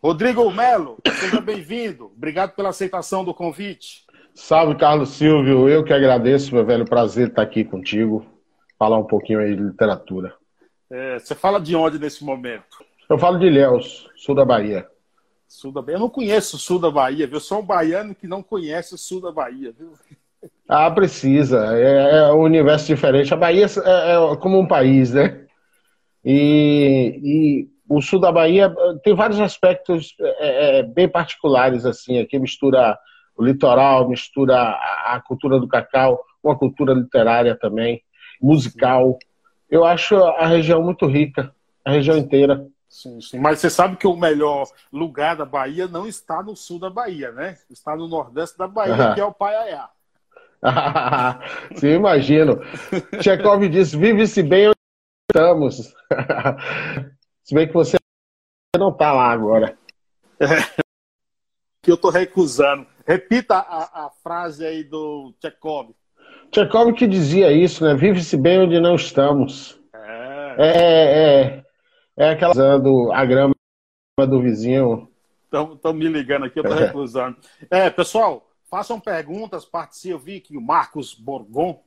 Rodrigo Melo, seja bem-vindo. Obrigado pela aceitação do convite. Salve, Carlos Silvio. Eu que agradeço, meu velho prazer estar aqui contigo. Falar um pouquinho aí de literatura. É, você fala de onde nesse momento? Eu falo de Ilhéus, sul da Bahia. Sul da Bahia. Eu não conheço o sul da Bahia, viu? Eu sou um baiano que não conhece o sul da Bahia, viu? Ah, precisa. É, é um universo diferente. A Bahia é, é como um país, né? E, e, o sul da Bahia tem vários aspectos é, bem particulares, assim. Aqui mistura o litoral, mistura a, a cultura do cacau, uma cultura literária também, musical. Eu acho a região muito rica, a região inteira. Sim, sim. Mas você sabe que o melhor lugar da Bahia não está no sul da Bahia, né? Está no nordeste da Bahia, que é o Paiaiá. sim, imagino. Tchekov disse: vive-se bem onde estamos. Se bem que você não está lá agora. que eu estou recusando. Repita a, a, frase aí do Tchekov. Tchekov que dizia isso, né? Vive-se bem onde não estamos. É, é, é, é aquela usando a grama do vizinho. Estão me ligando aqui, eu estou recusando. É, pessoal, façam perguntas, participem. Eu vi que o Marcos Borgon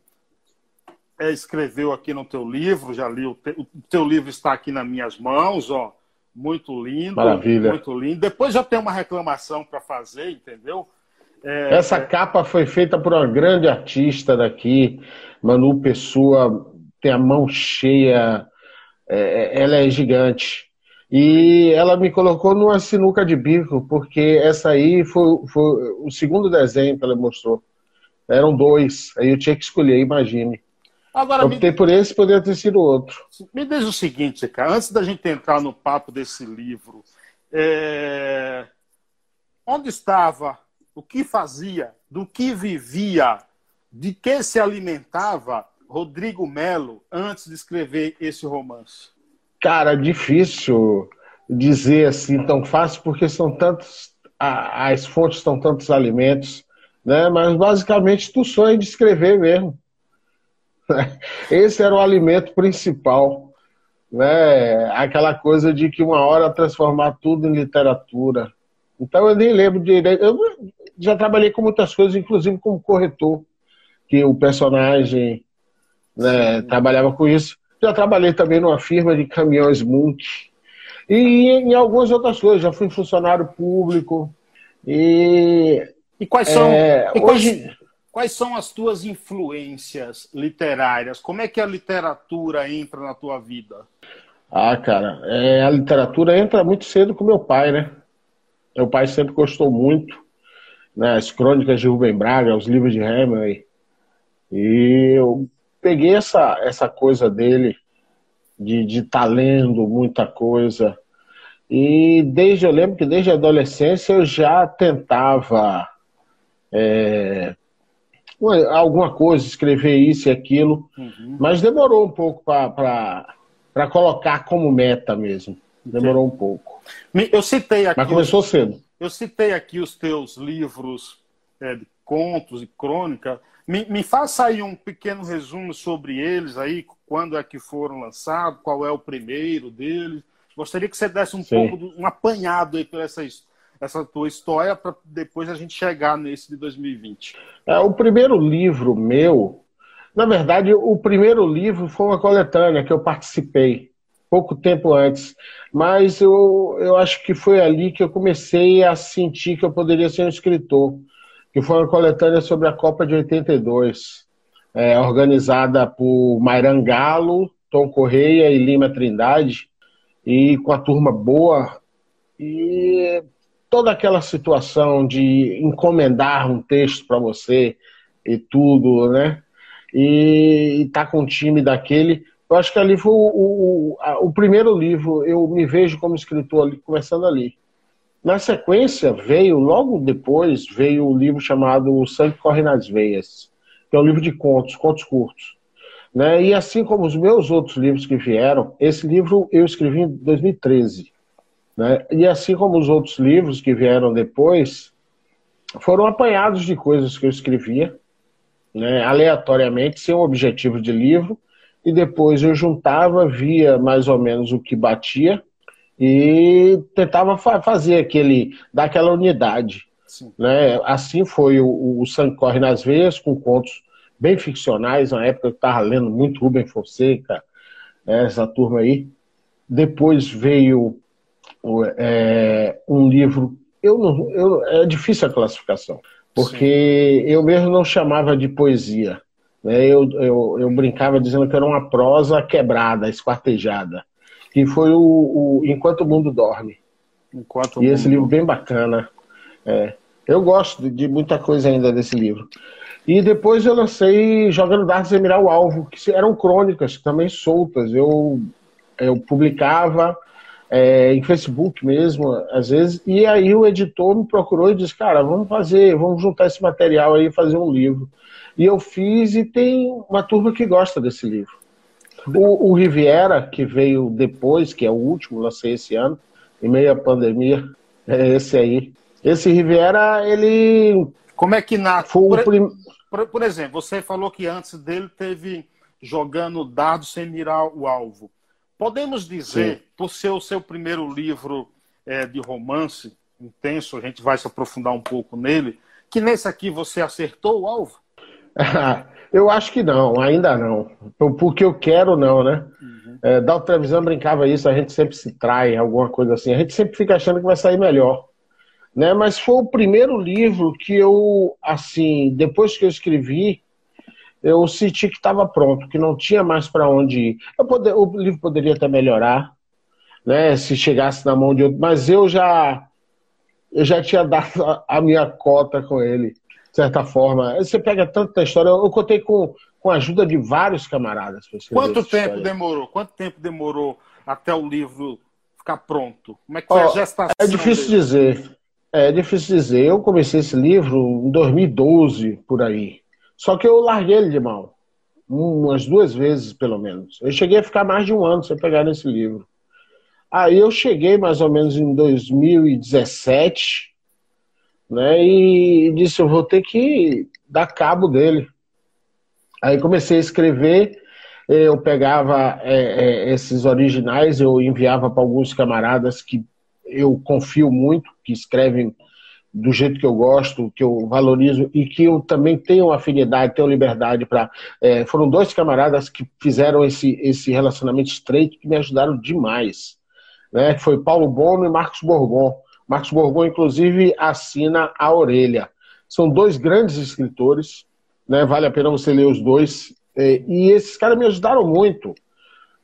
é, escreveu aqui no teu livro, já li, o, te, o teu livro está aqui nas minhas mãos, ó. Muito lindo. Maravilha. Muito lindo. Depois já tem uma reclamação para fazer, entendeu? É, Essa é... capa foi feita por uma grande artista daqui, Manu Pessoa, tem a mão cheia, é, ela é gigante. E ela me colocou numa sinuca de bico, porque essa aí foi, foi o segundo desenho que ela mostrou. Eram dois, aí eu tinha que escolher, imagine. Agora, eu optei me... por esse, poderia ter sido outro. Me diz o seguinte, cara, antes da gente entrar no papo desse livro, é... onde estava o que fazia, do que vivia, de que se alimentava Rodrigo Melo antes de escrever esse romance? Cara, difícil dizer assim tão fácil, porque são tantos, as fontes são tantos alimentos, né? Mas basicamente tu sonha de escrever mesmo. Esse era o alimento principal, né? Aquela coisa de que uma hora transformar tudo em literatura. Então eu nem lembro direito. Eu já trabalhei com muitas coisas, inclusive como corretor, que o personagem né, trabalhava com isso. Já trabalhei também numa firma de caminhões multi. E em algumas outras coisas, já fui funcionário público. E, e quais são, é, e quais, hoje... quais são as tuas influências literárias? Como é que a literatura entra na tua vida? Ah, cara, é, a literatura entra muito cedo com meu pai, né? Meu pai sempre gostou muito né, as crônicas de Rubem Braga, os livros de Hemingway. E eu peguei essa, essa coisa dele de estar de tá lendo muita coisa. E desde, eu lembro que desde a adolescência eu já tentava é, alguma coisa, escrever isso e aquilo, uhum. mas demorou um pouco para colocar como meta mesmo. Demorou um pouco. Eu citei aqui. Mas começou cedo. Eu citei aqui os teus livros é, de contos e crônica. Me, me faça aí um pequeno resumo sobre eles aí, quando é que foram lançados, qual é o primeiro deles. Gostaria que você desse um Sim. pouco, um apanhado aí por essa, essa tua história, para depois a gente chegar nesse de 2020. É, o primeiro livro meu, na verdade, o primeiro livro foi uma coletânea que eu participei pouco tempo antes. Mas eu, eu acho que foi ali que eu comecei a sentir que eu poderia ser um escritor, que foi uma coletânea sobre a Copa de 82, é, organizada por Mairan Galo, Tom Correia e Lima Trindade, e com a turma boa. E toda aquela situação de encomendar um texto para você e tudo, né? E estar tá com um time daquele eu acho que ali foi o, o, o, primeiro livro, eu me vejo como escritor ali, começando ali. Na sequência, veio, logo depois, veio o livro chamado O Sangue Corre nas Veias, que é um livro de contos, contos curtos. Né? E assim como os meus outros livros que vieram, esse livro eu escrevi em 2013. Né? E assim como os outros livros que vieram depois, foram apanhados de coisas que eu escrevia, né? aleatoriamente, sem um objetivo de livro, e depois eu juntava, via mais ou menos o que batia e tentava fa fazer aquele, dar aquela unidade. Né? Assim foi o, o Sangue Corre nas Veias, com contos bem ficcionais, na época eu estava lendo muito Rubem Fonseca, essa turma aí. Depois veio é, um livro, eu não, eu, é difícil a classificação, porque Sim. eu mesmo não chamava de poesia. Né? Eu, eu, eu brincava dizendo que era uma prosa quebrada, esquartejada, que foi o, o Enquanto o Mundo Dorme. Enquanto e esse livro bem bacana. É. Eu gosto de muita coisa ainda desse livro. E depois eu lancei Jogando Dardos e Mirar o Alvo, que eram crônicas também soltas. Eu, eu publicava é, em Facebook mesmo, às vezes, e aí o editor me procurou e disse, cara, vamos fazer, vamos juntar esse material aí e fazer um livro. E eu fiz e tem uma turma que gosta desse livro. O, o Riviera, que veio depois, que é o último, lancei esse ano, em meio à pandemia, é esse aí. Esse Riviera, ele. Como é que nasce? Por, prim... por, por, exemplo, você falou que antes dele teve jogando dardos sem mirar o alvo. Podemos dizer, Sim. por ser o seu primeiro livro é, de romance intenso, a gente vai se aprofundar um pouco nele, que nesse aqui você acertou o alvo? eu acho que não, ainda não. Porque eu quero, não, né? Uhum. É, da televisão brincava isso, a gente sempre se trai, alguma coisa assim. A gente sempre fica achando que vai sair melhor né? Mas foi o primeiro livro que eu, assim, depois que eu escrevi, eu senti que estava pronto, que não tinha mais para onde ir. Poder, o livro poderia até melhorar, né? Se chegasse na mão de outro, mas eu já, eu já tinha dado a, a minha cota com ele, de certa forma. Você pega tanta história. Eu, eu contei com, com a ajuda de vários camaradas. Quanto tempo história. demorou? Quanto tempo demorou até o livro ficar pronto? Como é que foi oh, a gestação? É difícil dele? dizer. É difícil dizer. Eu comecei esse livro em 2012, por aí. Só que eu larguei ele de mão. Umas duas vezes, pelo menos. Eu cheguei a ficar mais de um ano sem pegar nesse livro. Aí eu cheguei mais ou menos em 2017, né? E disse, eu vou ter que dar cabo dele. Aí comecei a escrever, eu pegava é, é, esses originais, eu enviava para alguns camaradas que eu confio muito, que escrevem do jeito que eu gosto, que eu valorizo e que eu também tenho afinidade, tenho liberdade para. É, foram dois camaradas que fizeram esse, esse relacionamento estreito que me ajudaram demais. Né? Foi Paulo Bono e Marcos Borgon. Marcos Borgon, inclusive, assina a orelha. São dois grandes escritores, né? vale a pena você ler os dois. É, e esses caras me ajudaram muito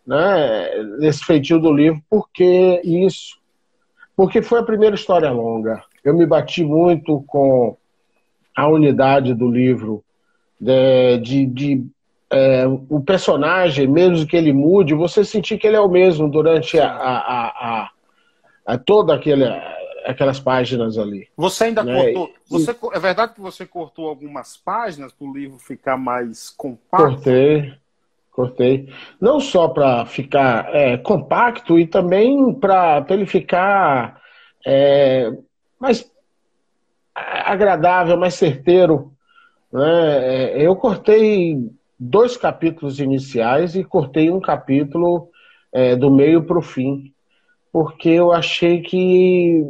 né? nesse feitio do livro, porque isso porque foi a primeira história longa. Eu me bati muito com a unidade do livro, de, de, de é, o personagem, mesmo que ele mude, você sentir que ele é o mesmo durante a, a, a, a toda aquele, aquelas páginas ali. Você ainda né? cortou? Você, é verdade que você cortou algumas páginas para o livro ficar mais compacto? Cortei, cortei. Não só para ficar é, compacto, e também para ele ficar é, mais agradável, mais certeiro. Né? É, eu cortei dois capítulos iniciais e cortei um capítulo é, do meio para o fim, porque eu achei que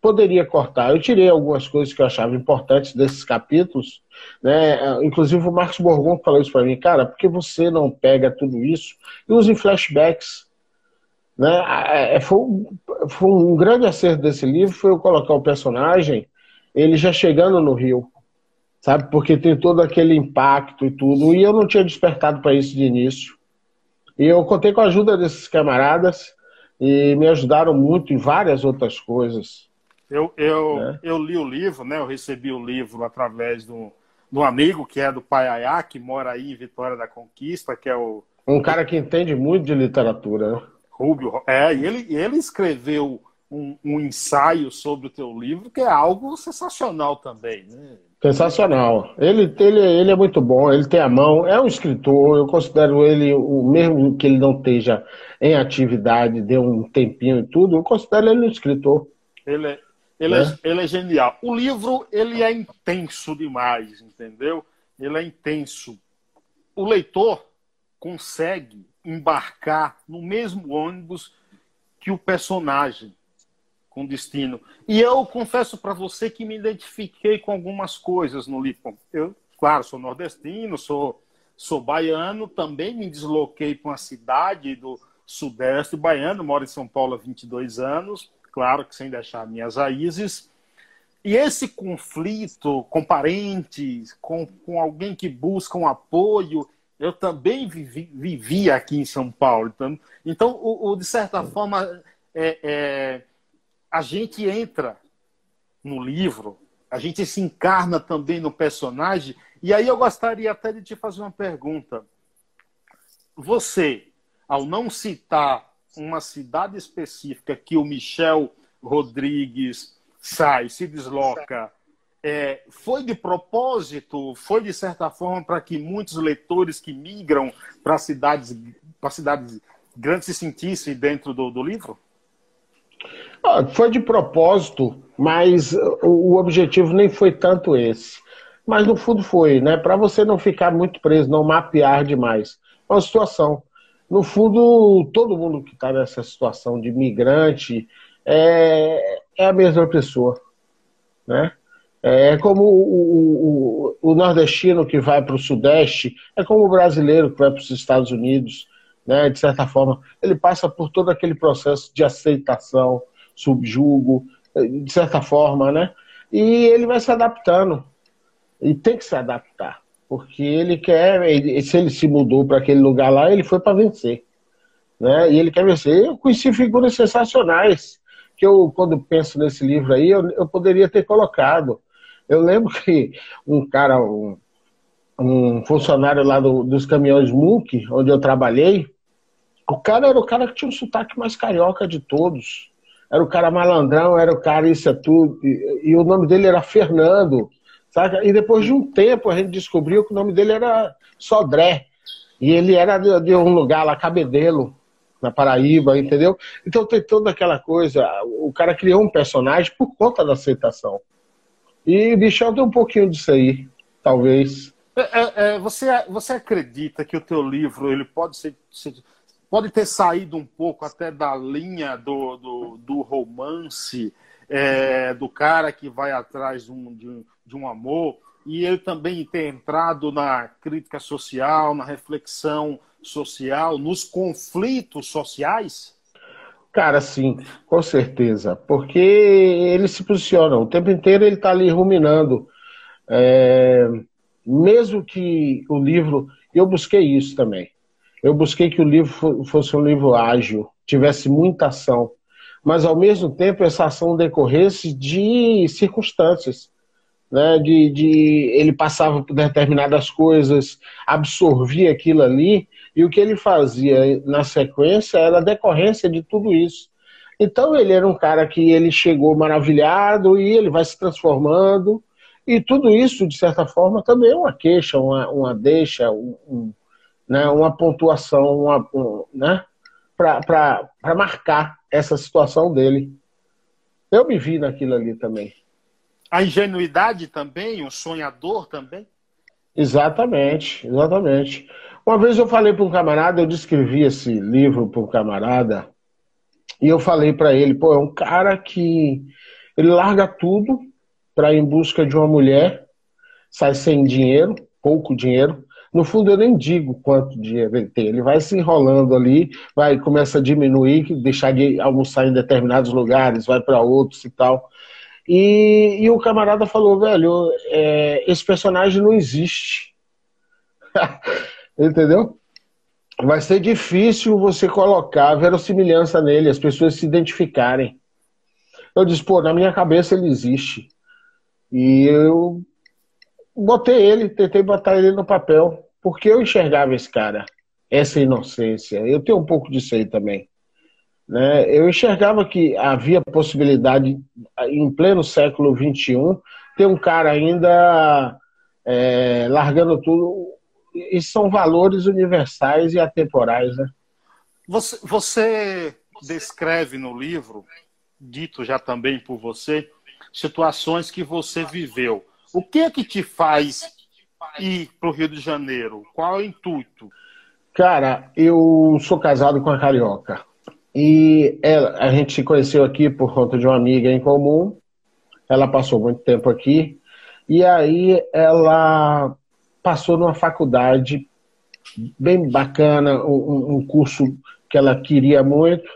poderia cortar. Eu tirei algumas coisas que eu achava importantes desses capítulos, né? Inclusive o Marcos Borgon falou isso para mim, cara, por que você não pega tudo isso e usa em flashbacks? Né? É, foi, foi um grande acerto desse livro foi eu colocar o personagem ele já chegando no Rio, sabe? Porque tem todo aquele impacto e tudo, e eu não tinha despertado para isso de início. E eu contei com a ajuda desses camaradas e me ajudaram muito em várias outras coisas. Eu, eu, né? eu li o livro, né? Eu recebi o livro através do, um amigo que é do Paiaiá, que mora aí em Vitória da Conquista, que é o. Um cara que entende muito de literatura, né? Rubio, é, e ele, ele escreveu um, um, ensaio sobre o teu livro, que é algo sensacional também, né? Sensacional. Ele, ele, ele é muito bom, ele tem a mão, é um escritor, eu considero ele, o mesmo que ele não esteja em atividade, deu um tempinho e tudo, eu considero ele um escritor. Ele é, ele, é. é ele é genial. O livro, ele é intenso demais, entendeu? Ele é intenso. O leitor consegue embarcar no mesmo ônibus que o personagem com destino. E eu confesso para você que me identifiquei com algumas coisas no livro. Eu, claro, sou nordestino, sou, sou baiano, também me desloquei para uma cidade do sudeste baiano, moro em São Paulo há 22 anos, claro que sem deixar minhas raízes. E esse conflito com parentes, com, com alguém que busca um apoio, eu também vivi, vivi aqui em São Paulo. Então, então o, o de certa forma, é, é, a gente entra no livro, a gente se encarna também no personagem. E aí eu gostaria até de te fazer uma pergunta. Você, ao não citar uma cidade específica que o Michel Rodrigues sai, se desloca, é, foi de propósito, foi de certa forma para que muitos leitores que migram para cidades, para cidades grandes se sentissem dentro do, do livro? Ah, foi de propósito, mas o objetivo nem foi tanto esse. Mas no fundo foi, né? Para você não ficar muito preso, não mapear demais. Uma situação. No fundo, todo mundo que está nessa situação de migrante é, é a mesma pessoa, né? É como o, o, o nordestino que vai para o Sudeste, é como o brasileiro que vai para os Estados Unidos, né? De certa forma, ele passa por todo aquele processo de aceitação, subjugo, de certa forma, né? E ele vai se adaptando. E tem que se adaptar. Porque ele quer, se ele se mudou para aquele lugar lá, ele foi para vencer. Né? E ele quer vencer. Eu conheci figuras sensacionais que eu, quando penso nesse livro aí, eu, eu poderia ter colocado. Eu lembro que um cara, um, um funcionário lá do, dos caminhões MUC, onde eu trabalhei, o cara era o cara que tinha o sotaque mais carioca de todos. Era o cara malandrão, era o cara isso é tudo. E, e o nome dele era Fernando. Saca? E depois de um tempo a gente descobriu que o nome dele era Sodré. E ele era de, de um lugar lá, Cabedelo na Paraíba, entendeu? Então tem toda aquela coisa. O cara criou um personagem por conta da aceitação. E Bichão tem um pouquinho disso aí, talvez. É, é, é, você, você acredita que o teu livro ele pode ser, pode ter saído um pouco até da linha do, do, do romance, é, do cara que vai atrás de um, de, de um amor, e ele também ter entrado na crítica social, na reflexão social, nos conflitos sociais? Cara, sim, com certeza. Porque ele se posiciona, o tempo inteiro ele está ali ruminando. É, mesmo que o livro. Eu busquei isso também. Eu busquei que o livro fosse um livro ágil, tivesse muita ação, mas ao mesmo tempo essa ação decorresse de circunstâncias né, de, de ele passava por determinadas coisas, absorvia aquilo ali, e o que ele fazia na sequência era a decorrência de tudo isso. Então ele era um cara que ele chegou maravilhado e ele vai se transformando, e tudo isso, de certa forma, também é uma queixa, uma, uma deixa, um, um, né, uma pontuação, uma, um, né, para marcar essa situação dele. Eu me vi naquilo ali também. A ingenuidade também, o sonhador também? Exatamente, exatamente. Uma vez eu falei para um camarada, eu descrevi esse livro para um camarada, e eu falei para ele, pô, é um cara que ele larga tudo para ir em busca de uma mulher, sai sem dinheiro, pouco dinheiro. No fundo, eu nem digo quanto dinheiro ele tem. Ele vai se enrolando ali, vai começa a diminuir, deixar de almoçar em determinados lugares, vai para outros e tal. E, e o camarada falou, velho, é, esse personagem não existe. Entendeu? Vai ser difícil você colocar verossimilhança nele, as pessoas se identificarem. Eu disse, pô, na minha cabeça ele existe. E eu botei ele, tentei botar ele no papel, porque eu enxergava esse cara, essa inocência. Eu tenho um pouco disso aí também. Né? Eu enxergava que havia possibilidade, em pleno século XXI, ter um cara ainda é, largando tudo. E são valores universais e atemporais. Né? Você, você descreve no livro, dito já também por você, situações que você viveu. O que é que te faz ir para o Rio de Janeiro? Qual é o intuito? Cara, eu sou casado com a carioca. E ela, a gente se conheceu aqui por conta de uma amiga em comum. Ela passou muito tempo aqui. E aí ela passou numa faculdade bem bacana, um, um curso que ela queria muito.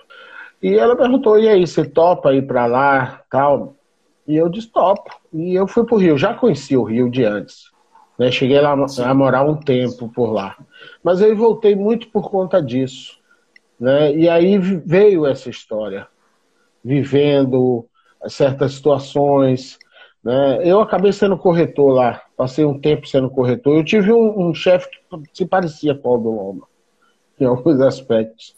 E ela perguntou: e aí, você topa ir para lá? tal? E eu disse: topo. E eu fui para o Rio. Já conheci o Rio de antes. Né? Cheguei lá a morar um tempo por lá. Mas eu voltei muito por conta disso. Né? E aí veio essa história, vivendo certas situações. Né? Eu acabei sendo corretor lá, passei um tempo sendo corretor. Eu tive um, um chefe que se parecia com o Aldo Loma, em alguns aspectos.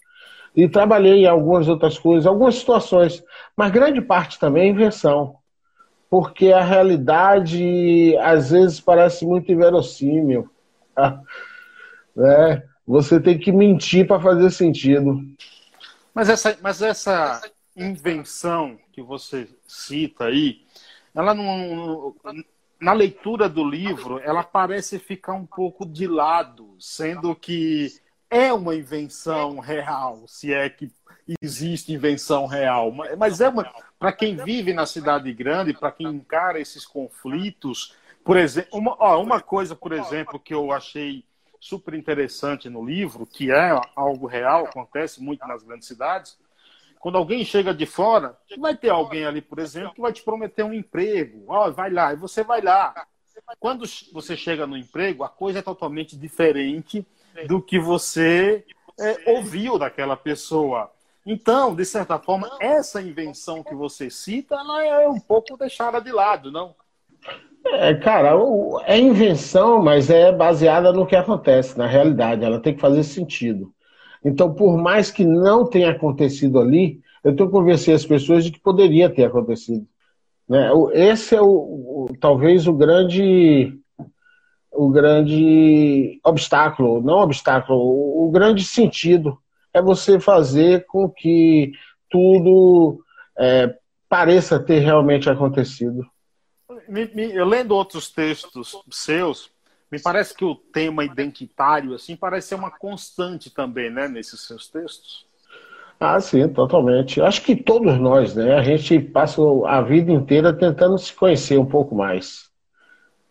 E trabalhei em algumas outras coisas, algumas situações, mas grande parte também é invenção. Porque a realidade às vezes parece muito inverossímil. Né? Você tem que mentir para fazer sentido. Mas essa, mas essa invenção que você cita aí, ela não, na leitura do livro, ela parece ficar um pouco de lado, sendo que é uma invenção real, se é que existe invenção real. Mas é uma para quem vive na cidade grande, para quem encara esses conflitos, por exemplo, uma, ó, uma coisa, por exemplo, que eu achei super interessante no livro, que é algo real, acontece muito nas grandes cidades. Quando alguém chega de fora, vai ter alguém ali, por exemplo, que vai te prometer um emprego. Ó, oh, vai lá, e você vai lá. Quando você chega no emprego, a coisa é totalmente diferente do que você é, ouviu daquela pessoa. Então, de certa forma, essa invenção que você cita, ela é um pouco deixada de lado, não? É, cara, é invenção, mas é baseada no que acontece, na realidade. Ela tem que fazer sentido. Então, por mais que não tenha acontecido ali, eu tenho que convencer as pessoas de que poderia ter acontecido. Né? Esse é o, o, talvez o grande o grande obstáculo, não obstáculo, o grande sentido é você fazer com que tudo é, pareça ter realmente acontecido eu lendo outros textos seus, me parece que o tema identitário assim parece ser uma constante também, né, nesses seus textos. Ah, sim, totalmente. Acho que todos nós, né? A gente passa a vida inteira tentando se conhecer um pouco mais.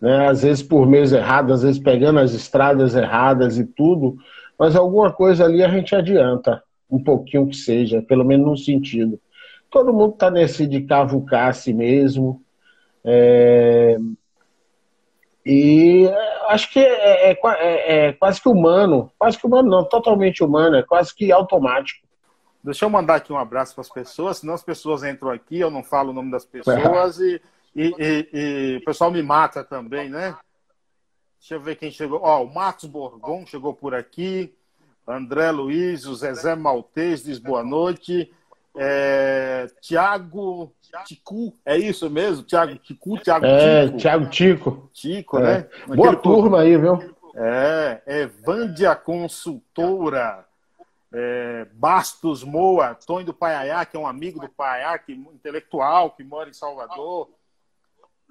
Né? Às vezes por meios errados, às vezes pegando as estradas erradas e tudo, mas alguma coisa ali a gente adianta, um pouquinho que seja, pelo menos num sentido. Todo mundo está nesse de cavucar a si mesmo, é... E acho que é, é, é, é, quase que humano, quase que humano não, totalmente humano, é quase que automático. Deixa eu mandar aqui um abraço para as pessoas, senão as pessoas entram aqui, eu não falo o nome das pessoas e, e, e, e o pessoal me mata também, né? Deixa eu ver quem chegou. Ó, o Marcos Borgon chegou por aqui. André Luiz, o Zezé Maltês diz boa noite. É, Tiago Ticu, é isso mesmo? Tiago Ticu, Tiago é, Tico. Tiago Tico. Tico, é. né? Boa turma aí, viu? É, é Vândia Consultora, é, Bastos Moa, Tony do Paiaiá, que é um amigo do Paiaiá, que, intelectual, que mora em Salvador.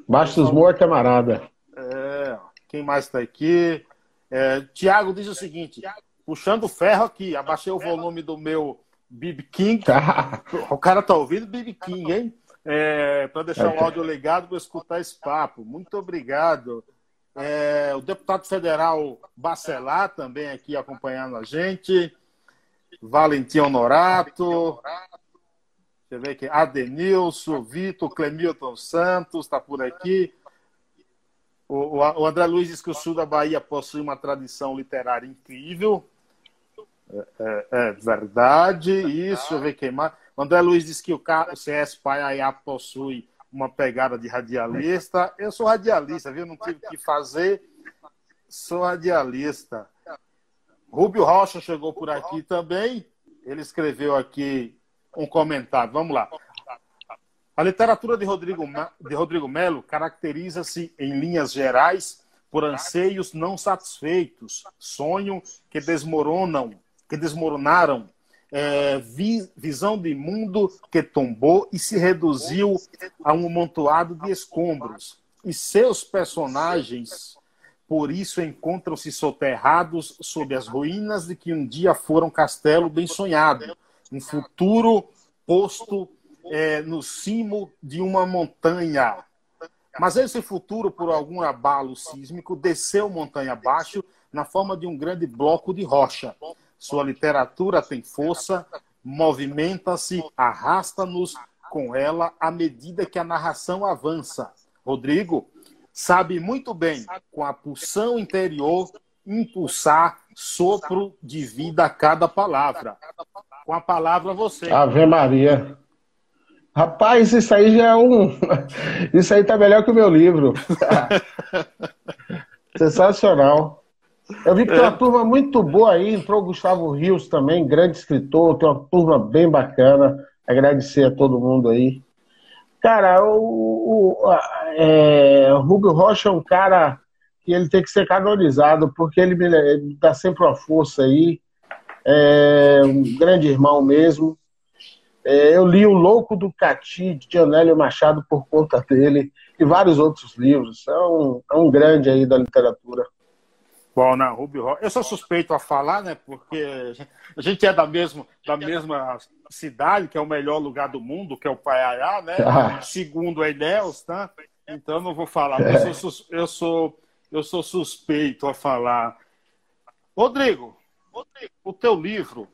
Bastos Moa, camarada. É, quem mais está aqui? É, Tiago diz o seguinte, puxando ferro aqui, abaixei o volume do meu BB King. o cara tá ouvindo BB King, hein? É, para deixar o áudio ligado para escutar esse papo. Muito obrigado. É, o deputado federal Bacelar também aqui acompanhando a gente. Valentim Honorato. Deixa eu ver aqui. Adenilson, Vitor, Clemilton Santos está por aqui. O, o, André Luiz diz que o sul da Bahia possui uma tradição literária incrível. É, é, é verdade, isso, deixa eu ver. O André Luiz disse que o, o CS Paiaiá possui uma pegada de radialista. Eu sou radialista, viu? Não tive que fazer, sou radialista. Rubio Rocha chegou por aqui também. Ele escreveu aqui um comentário. Vamos lá. A literatura de Rodrigo, de Rodrigo Melo caracteriza-se, em linhas gerais, por anseios não satisfeitos, sonhos que desmoronam que desmoronaram, é, vi, visão de mundo que tombou e se reduziu a um amontoado de escombros. E seus personagens, por isso, encontram-se soterrados sob as ruínas de que um dia foram castelo bem sonhado, um futuro posto é, no cimo de uma montanha. Mas esse futuro, por algum abalo sísmico, desceu montanha abaixo na forma de um grande bloco de rocha. Sua literatura tem força, movimenta-se, arrasta-nos com ela à medida que a narração avança. Rodrigo sabe muito bem, com a pulsão interior, impulsar sopro de vida a cada palavra. Com a palavra você. Ave Maria. Rapaz, isso aí já é um. Isso aí tá melhor que o meu livro. Sensacional. Eu vi que tem uma é. turma muito boa aí, entrou o Gustavo Rios também, grande escritor, tem uma turma bem bacana. Agradecer a todo mundo aí. Cara, o, o, é, o Rubio Rocha é um cara que ele tem que ser canonizado, porque ele me ele dá sempre uma força aí. É um grande irmão mesmo. É, eu li O Louco do Cati, de Anélio Machado, por conta dele, e vários outros livros. É um, é um grande aí da literatura. Bom, na Ruby Rock. Eu sou suspeito a falar, né? Porque a gente é da mesma, da mesma cidade, que é o melhor lugar do mundo, que é o Paiaiá, né? Ah. Segundo a Enéas, tá? Então não vou falar. Eu sou, eu sou, eu sou suspeito a falar. Rodrigo, o teu livro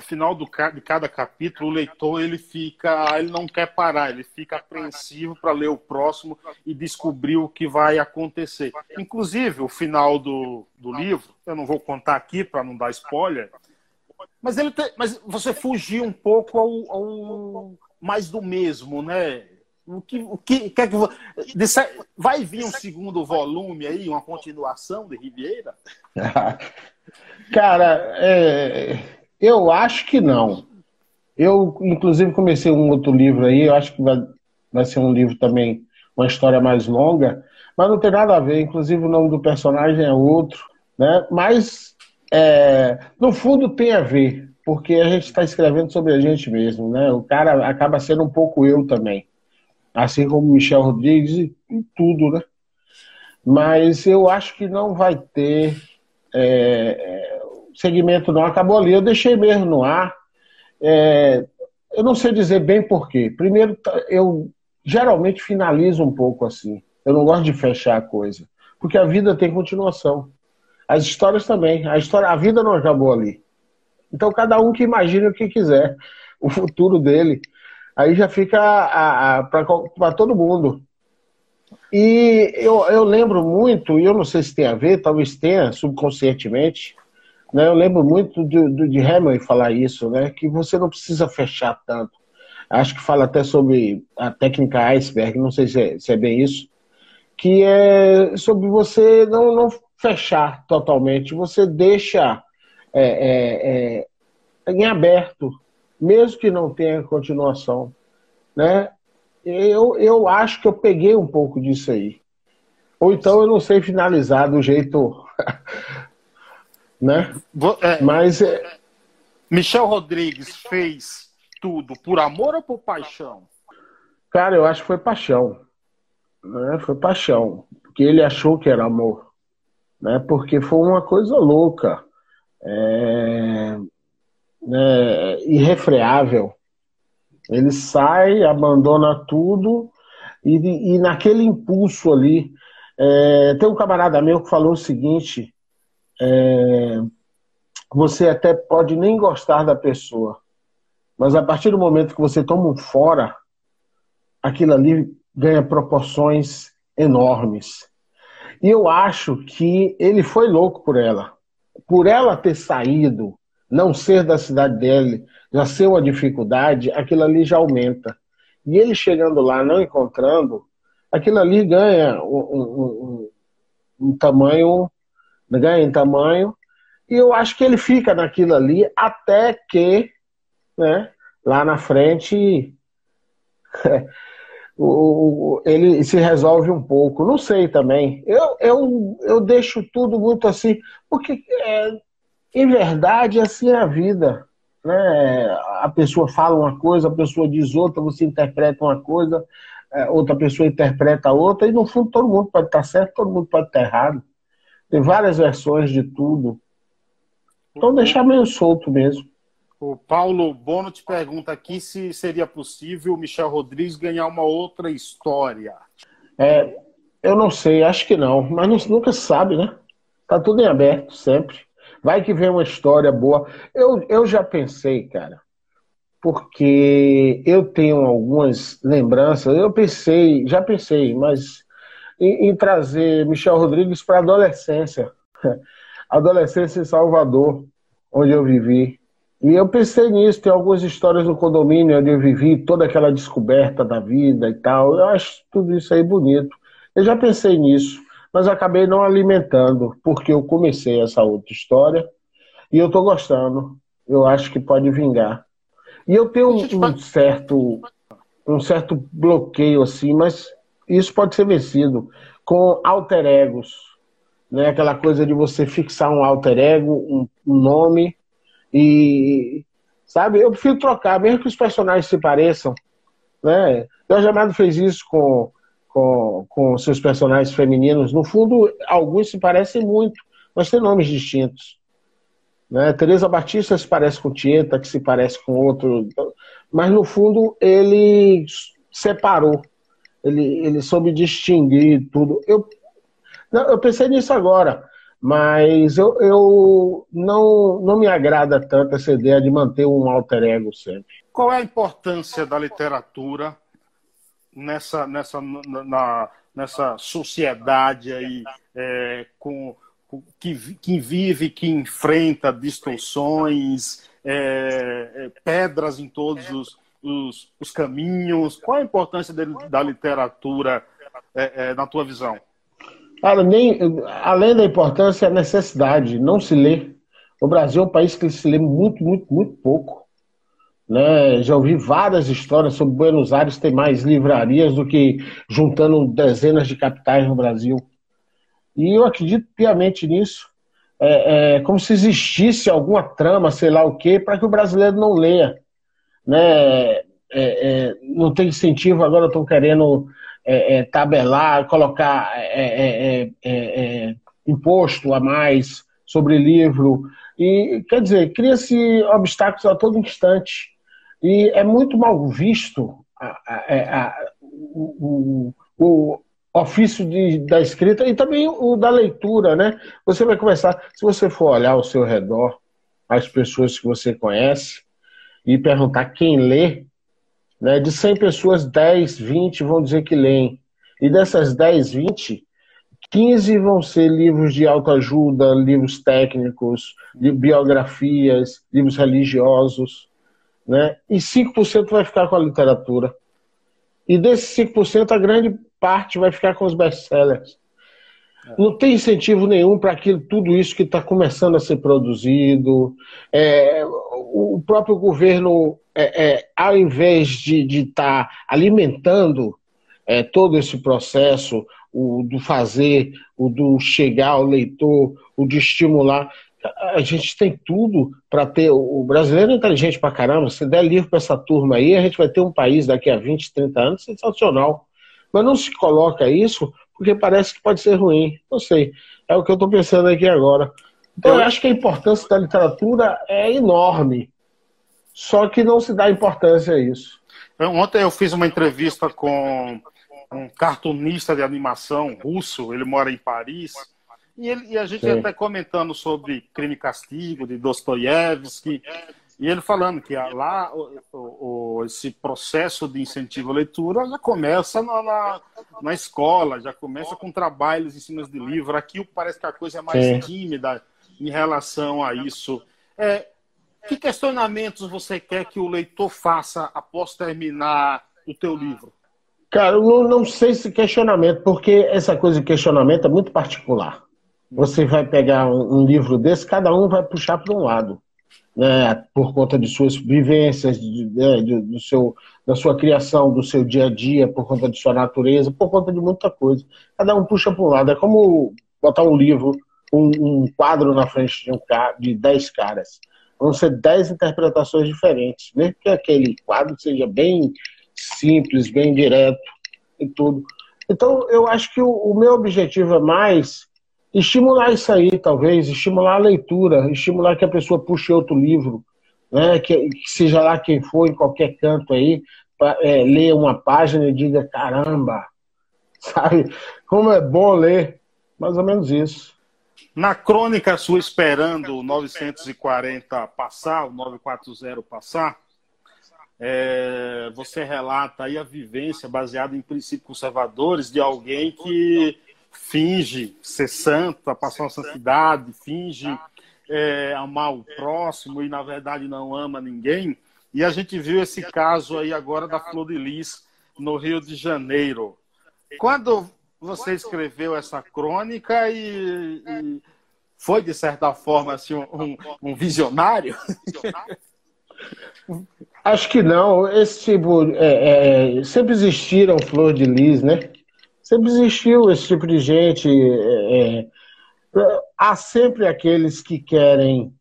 final do, de cada capítulo, o leitor ele fica, ele não quer parar, ele fica apreensivo para ler o próximo e descobrir o que vai acontecer. Inclusive, o final do, do livro, eu não vou contar aqui para não dar spoiler, mas ele tem, mas você fugiu um pouco ao, ao mais do mesmo, né? O que, o que, que, é vai vir um segundo volume aí, uma continuação de Ribeira? Cara, é eu acho que não. Eu, inclusive, comecei um outro livro aí, eu acho que vai, vai ser um livro também, uma história mais longa, mas não tem nada a ver, inclusive o nome do personagem é outro, né? Mas, é, no fundo, tem a ver, porque a gente está escrevendo sobre a gente mesmo, né? O cara acaba sendo um pouco eu também, assim como Michel Rodrigues e, e tudo, né? Mas eu acho que não vai ter é, segmento não acabou ali. Eu deixei mesmo no ar. É, eu não sei dizer bem porquê. Primeiro, eu geralmente finalizo um pouco assim. Eu não gosto de fechar a coisa. Porque a vida tem continuação. As histórias também. A, história, a vida não acabou ali. Então, cada um que imagine o que quiser. O futuro dele. Aí já fica para todo mundo. E eu, eu lembro muito, e eu não sei se tem a ver, talvez tenha subconscientemente, né? Eu lembro muito de, de Hemingway falar isso, né? que você não precisa fechar tanto. Acho que fala até sobre a técnica iceberg, não sei se é, se é bem isso, que é sobre você não, não fechar totalmente, você deixa é, é, é, em aberto, mesmo que não tenha continuação. Né? Eu, eu acho que eu peguei um pouco disso aí. Ou então eu não sei finalizar do jeito né? É, Mas é... Michel Rodrigues fez tudo por amor ou por paixão? Cara, eu acho que foi paixão. Né? Foi paixão. Porque ele achou que era amor. Né? Porque foi uma coisa louca. É... Né? Irrefreável. Ele sai, abandona tudo e, e naquele impulso ali. É... Tem um camarada meu que falou o seguinte: é, você até pode nem gostar da pessoa, mas a partir do momento que você toma um fora, aquilo ali ganha proporções enormes. E eu acho que ele foi louco por ela. Por ela ter saído, não ser da cidade dele, já ser uma dificuldade, aquilo ali já aumenta. E ele chegando lá, não encontrando, aquilo ali ganha um, um, um, um tamanho ganha em tamanho, e eu acho que ele fica naquilo ali até que, né, lá na frente, o, ele se resolve um pouco. Não sei também. Eu, eu, eu deixo tudo muito assim, porque é, em verdade assim é a vida. Né? A pessoa fala uma coisa, a pessoa diz outra, você interpreta uma coisa, é, outra pessoa interpreta outra, e no fundo todo mundo pode estar certo, todo mundo pode estar errado. Tem várias versões de tudo. Então deixar meio solto mesmo. O Paulo Bono te pergunta aqui se seria possível o Michel Rodrigues ganhar uma outra história. É, eu não sei, acho que não, mas nunca se sabe, né? Tá tudo em aberto sempre. Vai que vem uma história boa. Eu, eu já pensei, cara, porque eu tenho algumas lembranças. Eu pensei, já pensei, mas em, em trazer Michel Rodrigues para a adolescência. Adolescência em Salvador, onde eu vivi. E eu pensei nisso, tem algumas histórias no condomínio onde eu vivi, toda aquela descoberta da vida e tal. Eu acho tudo isso aí bonito. Eu já pensei nisso, mas acabei não alimentando, porque eu comecei essa outra história e eu estou gostando. Eu acho que pode vingar. E eu tenho um, um certo um certo bloqueio assim, mas isso pode ser vencido com alter egos, né? Aquela coisa de você fixar um alter ego, um, um nome e, sabe, eu prefiro trocar, mesmo que os personagens se pareçam. Né? Jorge Amado fez isso com, com, com seus personagens femininos. No fundo, alguns se parecem muito, mas têm nomes distintos. Né? Teresa Batista se parece com Tieta, que se parece com outro. Mas, no fundo, ele separou. Ele, ele soube distinguir tudo. Eu, eu pensei nisso agora. Mas eu, eu não, não me agrada tanto essa ideia de manter um alter ego sempre. Qual é a importância da literatura nessa, nessa, na, nessa sociedade aí é, com, que, que vive, que enfrenta distorções, é, é, pedras em todos os, os, os, caminhos? Qual a importância de, da literatura é, é, na tua visão? Cara, nem, além da importância, a necessidade, não se lê. O Brasil é um país que se lê muito, muito, muito pouco. Né? Já ouvi várias histórias sobre Buenos Aires ter mais livrarias do que juntando dezenas de capitais no Brasil. E eu acredito piamente nisso. É, é como se existisse alguma trama, sei lá o quê, para que o brasileiro não leia. Né? É, é não tem incentivo, agora estão querendo é, é, tabelar, colocar é, é, imposto a mais sobre livro. E, quer dizer, cria-se obstáculos a todo instante. E é muito mal visto a, a, a, o, o, ofício de, da escrita e também o da leitura, né? Você vai começar, se você for olhar ao seu redor, as pessoas que você conhece, e perguntar quem lê, né? De 100 pessoas, 10, 20 vão dizer que leem. E dessas 10, 20, 15 vão ser livros de autoajuda, livros técnicos, biografias, livros religiosos. Né? E 5% vai ficar com a literatura. E desses 5%, a grande parte vai ficar com os best-sellers. Não tem incentivo nenhum para aquilo, tudo isso que está começando a ser produzido. É, o próprio governo, é, é, ao invés de estar tá alimentando é, todo esse processo, o do fazer, o do chegar ao leitor, o de estimular, a gente tem tudo para ter. O brasileiro é inteligente para caramba. Se der livro para essa turma aí, a gente vai ter um país daqui a 20, 30 anos sensacional. Mas não se coloca isso porque parece que pode ser ruim. Não sei. É o que eu estou pensando aqui agora. Então, eu acho que a importância da literatura é enorme. Só que não se dá importância a isso. Ontem eu fiz uma entrevista com um cartunista de animação russo, ele mora em Paris, e, ele, e a gente Sim. até comentando sobre Crime e Castigo, de Dostoiévski, e ele falando que lá o, o, esse processo de incentivo à leitura já começa na, na, na, escola, já começa com trabalhos em cima de livro. Aqui parece que a coisa é mais Sim. tímida em relação a isso. É, que questionamentos você quer que o leitor faça após terminar o teu livro? Cara, eu não, não sei se questionamento, porque essa coisa de questionamento é muito particular. Você vai pegar um, um livro desse, cada um vai puxar para um lado né, por conta de suas vivências, de, de, de, do seu, da sua criação, do seu dia a dia, por conta de sua natureza, por conta de muita coisa. Cada um puxa para um lado. É como botar um livro, um, um quadro na frente de, um, de dez caras. Vão ser dez interpretações diferentes, mesmo que aquele quadro seja bem simples, bem direto e tudo. Então, eu acho que o, o meu objetivo é mais estimular isso aí, talvez, estimular a leitura, estimular que a pessoa puxe outro livro, né? que, que seja lá quem for, em qualquer canto aí, pra, é, leia uma página e diga: caramba, sabe? Como é bom ler. Mais ou menos isso. Na crônica sua esperando o 940 passar, o 940 passar, é, você relata aí a vivência baseada em princípios conservadores de alguém que finge ser santo, passar a santidade, finge é, amar o próximo e na verdade não ama ninguém. E a gente viu esse caso aí agora da Flor de Lis no Rio de Janeiro. Quando você escreveu essa crônica e, e foi de certa forma assim um, um visionário? Acho que não. Esse tipo. É, é, sempre existiram flor de lis, né? Sempre existiu esse tipo de gente. É, é, há sempre aqueles que querem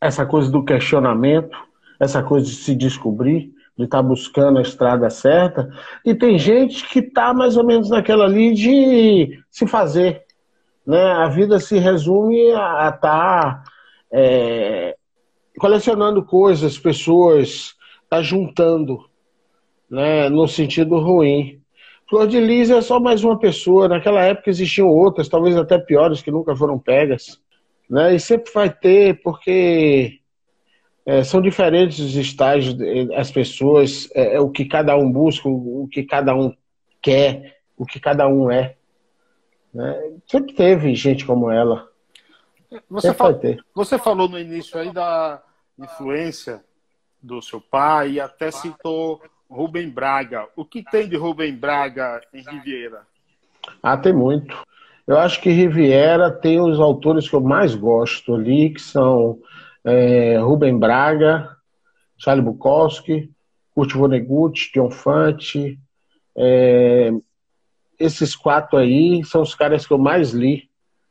essa coisa do questionamento, essa coisa de se descobrir, de estar tá buscando a estrada certa. E tem gente que está mais ou menos naquela ali de se fazer. Né? A vida se resume a estar. Tá, é, colecionando coisas, pessoas, tá juntando, né, no sentido ruim. Flor de Lis é só mais uma pessoa. Naquela época existiam outras, talvez até piores, que nunca foram pegas. Né? E sempre vai ter, porque é, são diferentes os estágios, as pessoas, é, é, o que cada um busca, o, que cada um quer, o que cada um é. Né? Sempre teve gente como ela. Você, fal... Você falou no início aí da, influência do seu pai e até citou Rubem Braga. O que tem de Rubem Braga em Riviera? Ah, tem muito. Eu acho que Riviera tem os autores que eu mais gosto ali, que são é, Rubem Braga, Charlie Bukowski, Kurt Vonnegut, John Fante. É, esses quatro aí são os caras que eu mais li,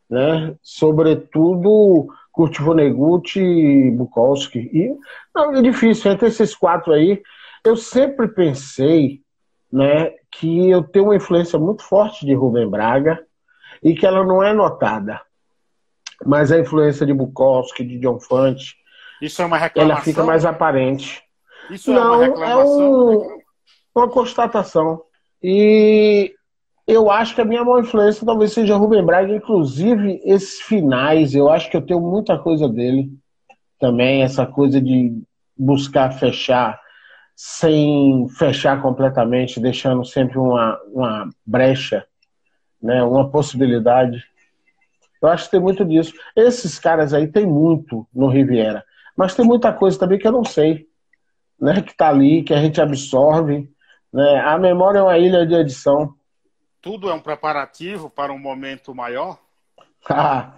né? Sobretudo Kurt Vonnegut e Bukowski. E não, é difícil, entre esses quatro aí, eu sempre pensei né, que eu tenho uma influência muito forte de Rubem Braga e que ela não é notada. Mas a influência de Bukowski, de John Fante, isso é uma reclamação? Ela fica mais aparente. Isso não, é uma reclamação? É um, uma constatação. E eu acho que a minha maior influência talvez seja Rubem Braga, inclusive esses finais. Eu acho que eu tenho muita coisa dele também, essa coisa de buscar fechar sem fechar completamente, deixando sempre uma, uma brecha, né, uma possibilidade. Eu acho que tem muito disso. Esses caras aí tem muito no Riviera, mas tem muita coisa também que eu não sei, né, que está ali, que a gente absorve. Né? A memória é uma ilha de edição tudo é um preparativo para um momento maior? Ah,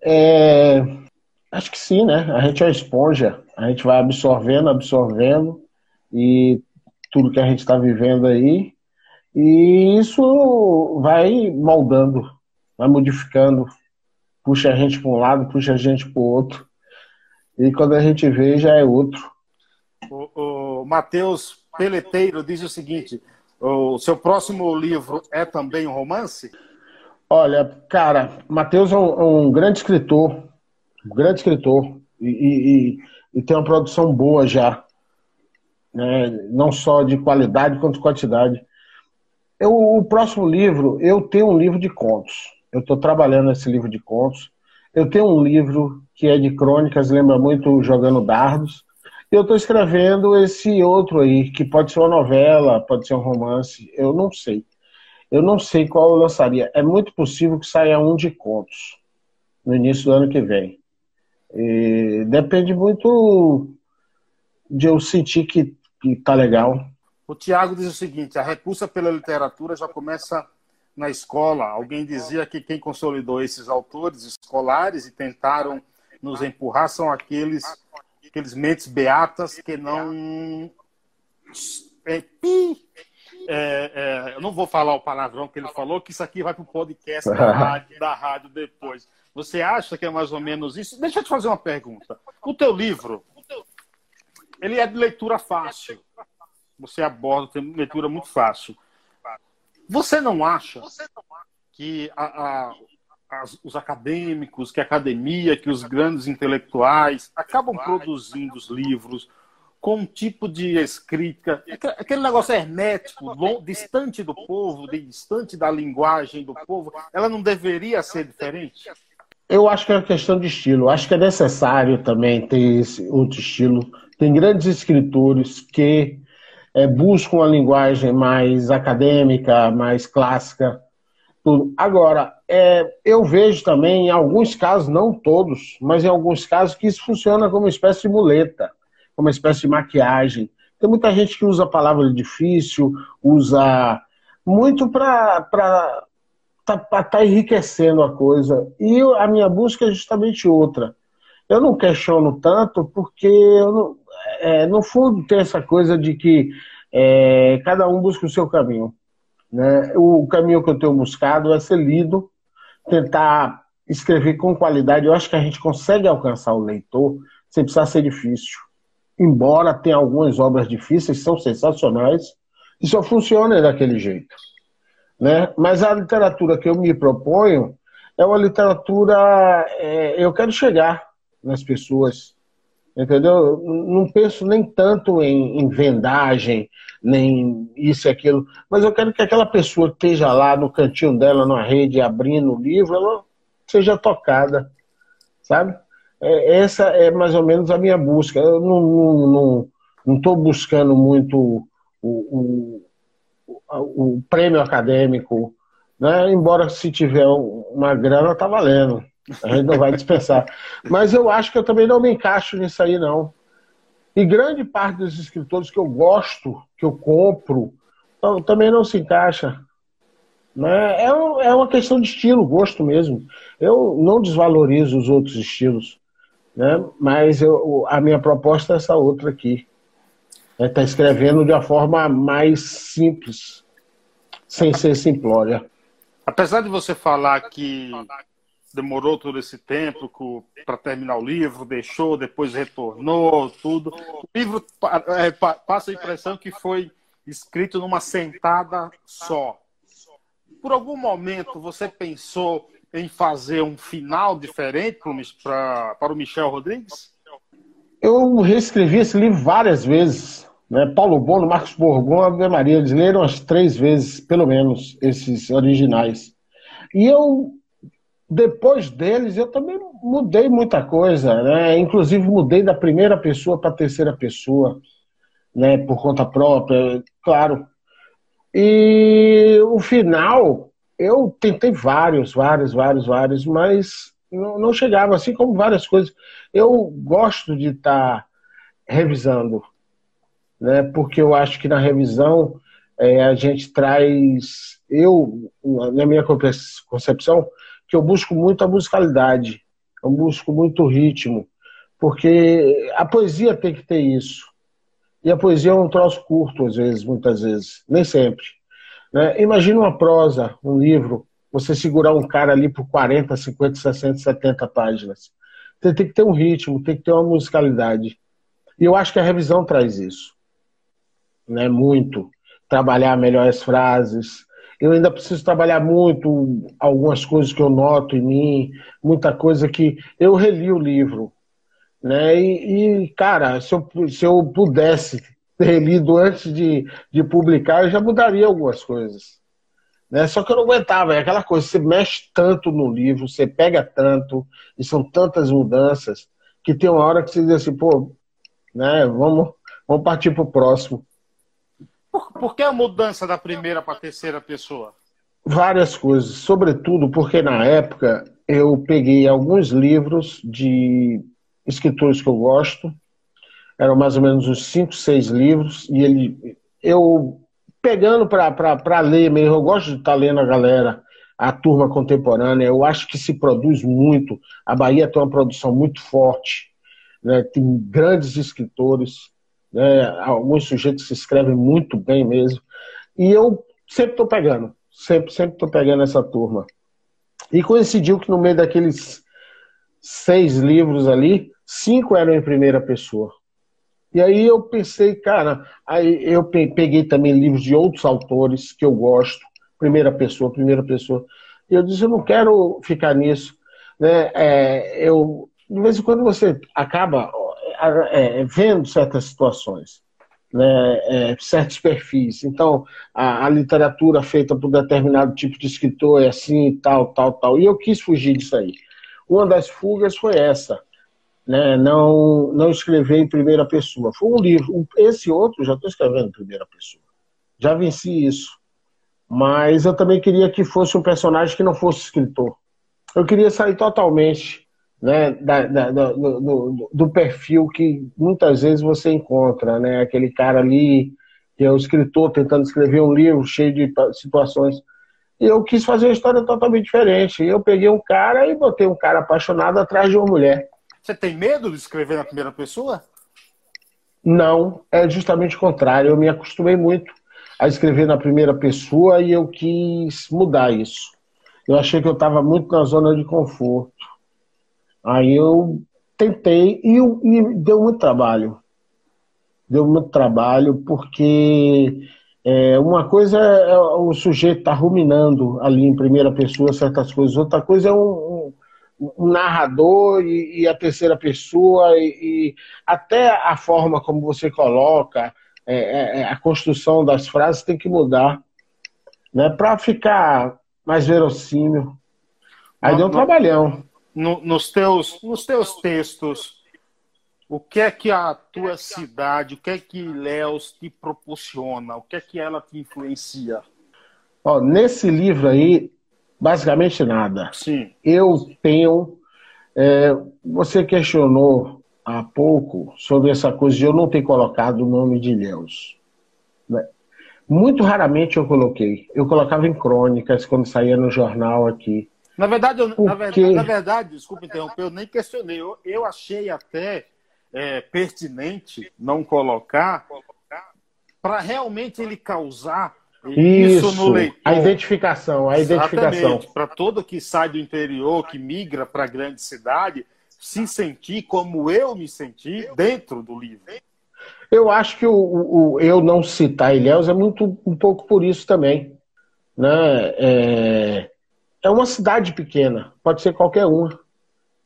é... Acho que sim, né? A gente é uma esponja, a gente vai absorvendo, absorvendo, e tudo que a gente está vivendo aí, e isso vai moldando, vai modificando, puxa a gente para um lado, puxa a gente para o outro, e quando a gente vê já é outro. O, o Matheus Peleteiro diz o seguinte: o seu próximo livro é também um romance? Olha, cara, Matheus é um, um, grande escritor, um grande escritor, e, e, e, tem uma produção boa já, né? não só de qualidade quanto de quantidade. Eu, o próximo livro, eu tenho um livro de contos. Eu estou trabalhando esse livro de contos. Eu tenho um livro que é de crônicas, lembra muito Jogando Dardos. Eu estou escrevendo esse outro aí, que pode ser uma novela, pode ser um romance, eu não sei. Eu não sei qual eu lançaria. É muito possível que saia um de contos no início do ano que vem. E depende muito de eu sentir que, que tá legal. O Tiago diz o seguinte: a repulsa pela literatura já começa na escola. Alguém dizia que quem consolidou esses autores escolares e tentaram nos empurrar são aqueles aqueles mentes beatas que não. É, é, é, eu não vou falar o palavrão que ele falou, que isso aqui vai para o podcast da rádio, da rádio depois. Você acha que é mais ou menos isso? Deixa eu te fazer uma pergunta. O teu livro, ele é de leitura fácil. Você aborda, tem leitura muito fácil. Você não acha que a, a, as, os acadêmicos, que a academia, que os grandes intelectuais acabam produzindo os livros com um tipo de escrita, aquele negócio hermético, distante do povo, distante da linguagem do povo, ela não deveria ser diferente? Eu acho que é uma questão de estilo. Acho que é necessário também ter esse outro estilo. Tem grandes escritores que é, buscam uma linguagem mais acadêmica, mais clássica. Tudo. Agora, é, eu vejo também, em alguns casos, não todos, mas em alguns casos, que isso funciona como uma espécie de muleta uma espécie de maquiagem. Tem muita gente que usa a palavra difícil, usa muito para estar tá, tá enriquecendo a coisa. E a minha busca é justamente outra. Eu não questiono tanto porque, não, é, no fundo, tem essa coisa de que é, cada um busca o seu caminho. Né? O caminho que eu tenho buscado é ser lido, tentar escrever com qualidade. Eu acho que a gente consegue alcançar o leitor sem precisar ser difícil embora tenha algumas obras difíceis, são sensacionais, e só funcionam daquele jeito. Né? Mas a literatura que eu me proponho é uma literatura. É, eu quero chegar nas pessoas, entendeu? Não penso nem tanto em, em, vendagem, nem isso e aquilo, mas eu quero que aquela pessoa esteja lá no cantinho dela, na rede, abrindo o livro, ela seja tocada, sabe? É, essa é mais ou menos a minha busca. Eu não estou buscando muito o, o, o, o, prêmio acadêmico, né? embora se tiver uma grana, está valendo. A gente não vai dispensar. Mas eu acho que eu também não me encaixo nisso aí, não. E grande parte dos escritores que eu gosto, que eu compro, também não se encaixa. É, é uma questão de estilo, gosto mesmo. Eu não desvalorizo os outros estilos. Né? Mas eu, a minha proposta é essa outra aqui. É estar tá escrevendo de uma forma mais simples, sem ser simplória. Apesar de você falar que demorou todo esse tempo para terminar o livro, deixou, depois retornou, tudo. O livro é, passa a impressão que foi escrito numa sentada só. Por algum momento você pensou em fazer um final diferente para o Michel Rodrigues? Eu reescrevi esse livro várias vezes. Né? Paulo Bono, Marcos Borgon, Ave Maria, eles leram as três vezes, pelo menos, esses originais. E eu, depois deles, eu também mudei muita coisa. Né? Inclusive, mudei da primeira pessoa para a terceira pessoa, né? por conta própria, claro. E o final, eu tentei vários, vários, vários, vários, mas não, não chegava, assim como várias coisas. Eu gosto de estar tá revisando, né? porque eu acho que na revisão é, a gente traz, eu, na minha concepção, que eu busco muito a musicalidade, eu busco muito o ritmo, porque a poesia tem que ter isso. E a poesia é um troço curto, às vezes, muitas vezes, nem sempre. Né? Imagina uma prosa, um livro, você segurar um cara ali por 40, 50, 60, 70 páginas. Tem, tem que ter um ritmo, tem que ter uma musicalidade. E eu acho que a revisão traz isso. Né? Muito. Trabalhar melhor as frases. Eu ainda preciso trabalhar muito algumas coisas que eu noto em mim, muita coisa que eu reli o livro. Né? E, e cara, se eu, se eu pudesse ter lido antes de, de publicar, eu já mudaria algumas coisas. Né? Só que eu não aguentava, é aquela coisa, você mexe tanto no livro, você pega tanto, e são tantas mudanças, que tem uma hora que você diz assim, pô, né, vamos, vamos partir para o próximo. Por, por que a mudança da primeira para a terceira pessoa? Várias coisas, sobretudo porque na época eu peguei alguns livros de escritores que eu gosto, eram mais ou menos uns cinco, seis livros, e ele, eu pegando para ler mesmo, eu gosto de estar tá lendo a galera, a turma contemporânea, eu acho que se produz muito, a Bahia tem uma produção muito forte, né, tem grandes escritores, né, alguns sujeitos que escrevem muito bem mesmo, e eu sempre estou pegando, sempre, sempre estou pegando essa turma. E coincidiu que no meio daqueles seis livros ali, cinco eram em primeira pessoa. E aí eu pensei, cara, aí eu peguei também livros de outros autores que eu gosto, primeira pessoa, primeira pessoa. E eu disse, eu não quero ficar nisso. Né? É, eu, de vez em quando você acaba é, vendo certas situações, né? É, certos perfis. Então, a, a, literatura feita por determinado tipo de escritor é assim, tal, tal, tal. E eu quis fugir disso aí. Uma das fugas foi essa. Né? Não, não escrever em primeira pessoa. Foi um livro. Esse outro já estou escrevendo em primeira pessoa. Já venci isso. Mas eu também queria que fosse um personagem que não fosse escritor. Eu queria sair totalmente né, da, da, do, do, do, perfil que muitas vezes você encontra, né? Aquele cara ali que é o escritor tentando escrever um livro cheio de situações. E eu quis fazer uma história totalmente diferente. Eu peguei um cara e botei um cara apaixonado atrás de uma mulher. Você tem medo de escrever na primeira pessoa? Não, é justamente o contrário. Eu me acostumei muito a escrever na primeira pessoa e eu quis mudar isso. Eu achei que eu estava muito na zona de conforto. Aí eu tentei e, e deu muito trabalho. Deu muito trabalho porque é, uma coisa é, é o sujeito estar tá ruminando ali em primeira pessoa certas coisas, outra coisa é um, um, um narrador e, e, a terceira pessoa e, e, até a forma como você coloca, é, é, é a construção das frases tem que mudar né, para ficar mais verossímil. Aí deu um trabalhão. No, nos, teus, nos teus textos, o que é que a tua cidade, o que é que Léus te proporciona, o que é que ela te influencia? Ó, nesse livro aí, basicamente nada. Sim. Eu tenho. É, você questionou há pouco sobre essa coisa de eu não ter colocado o nome de Léus. Né? Muito raramente eu coloquei. Eu colocava em crônicas quando saía no jornal aqui. Na verdade, eu, na, verdade, na verdade, desculpa interromper, eu nem questionei. Eu, eu achei até é, pertinente não colocar para realmente ele causar isso, isso, no leitor. A identificação, a identificação. Para todo que sai do interior, que migra para a grande cidade, se sentir como eu me senti dentro do livro. Eu acho que o, o, eu não citar Ilhéus é muito um pouco por isso também. Né? É, é uma cidade pequena, pode ser qualquer uma.